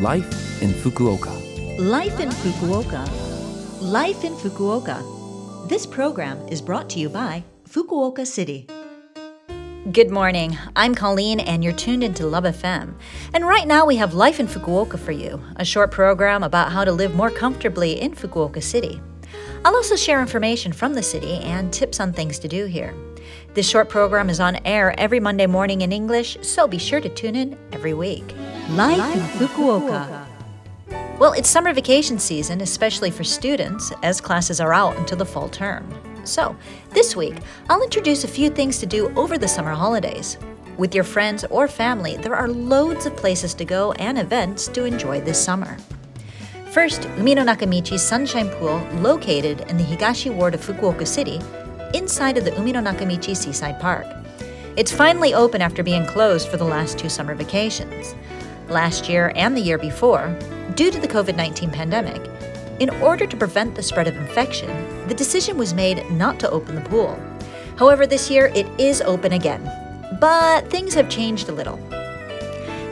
Life in Fukuoka. Life in Fukuoka. Life in Fukuoka. This program is brought to you by Fukuoka City. Good morning. I'm Colleen, and you're tuned into Love FM. And right now, we have Life in Fukuoka for you, a short program about how to live more comfortably in Fukuoka City. I'll also share information from the city and tips on things to do here. This short program is on air every Monday morning in English, so be sure to tune in every week. Life, in Fukuoka. Well, it's summer vacation season, especially for students, as classes are out until the fall term. So, this week, I'll introduce a few things to do over the summer holidays. With your friends or family, there are loads of places to go and events to enjoy this summer. First, Umino Nakamichi Sunshine Pool, located in the Higashi Ward of Fukuoka City, inside of the Umino Nakamichi Seaside Park. It's finally open after being closed for the last two summer vacations. Last year and the year before, due to the COVID 19 pandemic, in order to prevent the spread of infection, the decision was made not to open the pool. However, this year it is open again, but things have changed a little.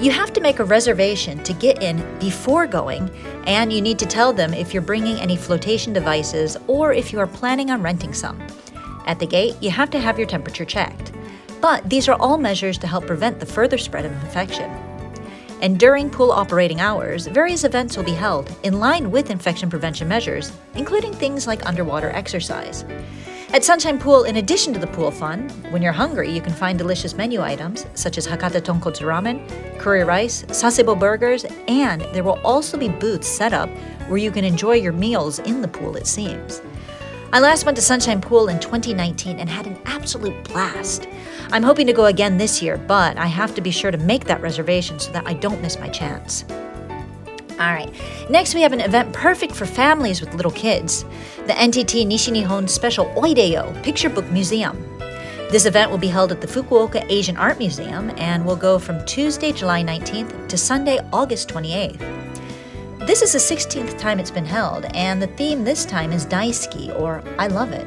You have to make a reservation to get in before going, and you need to tell them if you're bringing any flotation devices or if you are planning on renting some. At the gate, you have to have your temperature checked. But these are all measures to help prevent the further spread of infection. And during pool operating hours, various events will be held in line with infection prevention measures, including things like underwater exercise. At Sunshine Pool, in addition to the pool fun, when you're hungry, you can find delicious menu items such as Hakata Tonkotsu Ramen, curry rice, sasebo burgers, and there will also be booths set up where you can enjoy your meals in the pool, it seems. I last went to Sunshine Pool in 2019 and had an absolute blast. I'm hoping to go again this year, but I have to be sure to make that reservation so that I don't miss my chance. All right, next we have an event perfect for families with little kids the NTT Nishinihon Special Oideyo Picture Book Museum. This event will be held at the Fukuoka Asian Art Museum and will go from Tuesday, July 19th to Sunday, August 28th. This is the 16th time it's been held, and the theme this time is Daisuki, or I love it.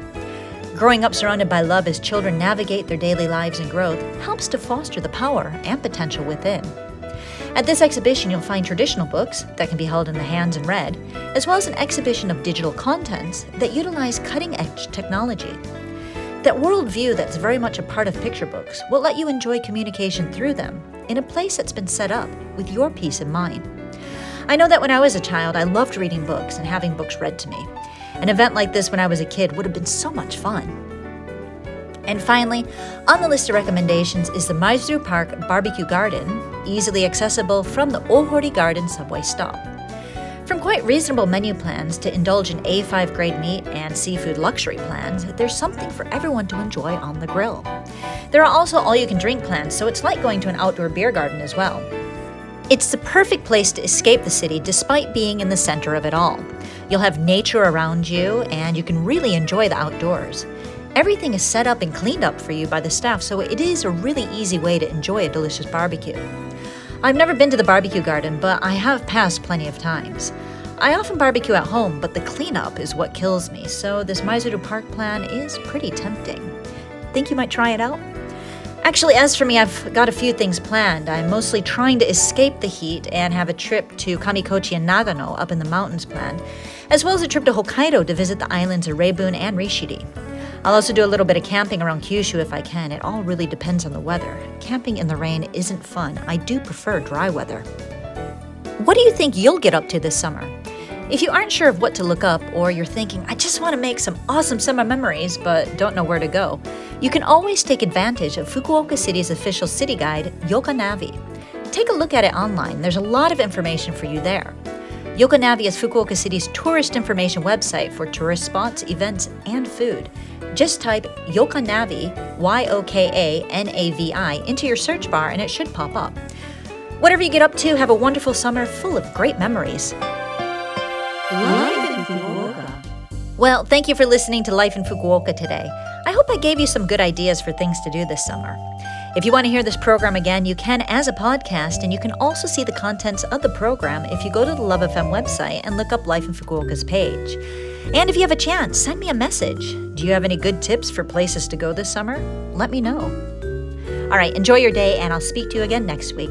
Growing up surrounded by love as children navigate their daily lives and growth helps to foster the power and potential within. At this exhibition, you'll find traditional books that can be held in the hands and read, as well as an exhibition of digital contents that utilize cutting edge technology. That worldview that's very much a part of picture books will let you enjoy communication through them in a place that's been set up with your peace in mind. I know that when I was a child, I loved reading books and having books read to me. An event like this when I was a kid would have been so much fun. And finally, on the list of recommendations is the Maizuru Park Barbecue Garden, easily accessible from the Ohori Garden subway stop. From quite reasonable menu plans to indulge in A5 grade meat and seafood luxury plans, there's something for everyone to enjoy on the grill. There are also all you can drink plans, so it's like going to an outdoor beer garden as well. It's the perfect place to escape the city despite being in the center of it all. You'll have nature around you and you can really enjoy the outdoors. Everything is set up and cleaned up for you by the staff, so it is a really easy way to enjoy a delicious barbecue. I've never been to the barbecue garden, but I have passed plenty of times. I often barbecue at home, but the cleanup is what kills me, so this Maizuru Park plan is pretty tempting. Think you might try it out? Actually, as for me, I've got a few things planned. I'm mostly trying to escape the heat and have a trip to Kamikochi and Nagano up in the mountains planned, as well as a trip to Hokkaido to visit the islands of Rebun and Rishiri. I'll also do a little bit of camping around Kyushu if I can. It all really depends on the weather. Camping in the rain isn't fun. I do prefer dry weather. What do you think you'll get up to this summer? If you aren't sure of what to look up, or you're thinking, I just want to make some awesome summer memories but don't know where to go, you can always take advantage of Fukuoka City's official city guide, Yokanavi. Take a look at it online, there's a lot of information for you there. Yokanavi is Fukuoka City's tourist information website for tourist spots, events, and food. Just type Yokanavi, Y O K A N A V I, into your search bar and it should pop up. Whatever you get up to, have a wonderful summer full of great memories. Life in Fukuoka. Well, thank you for listening to Life in Fukuoka today. I hope I gave you some good ideas for things to do this summer. If you want to hear this program again, you can as a podcast, and you can also see the contents of the program if you go to the Love FM website and look up Life in Fukuoka's page. And if you have a chance, send me a message. Do you have any good tips for places to go this summer? Let me know. All right, enjoy your day, and I'll speak to you again next week.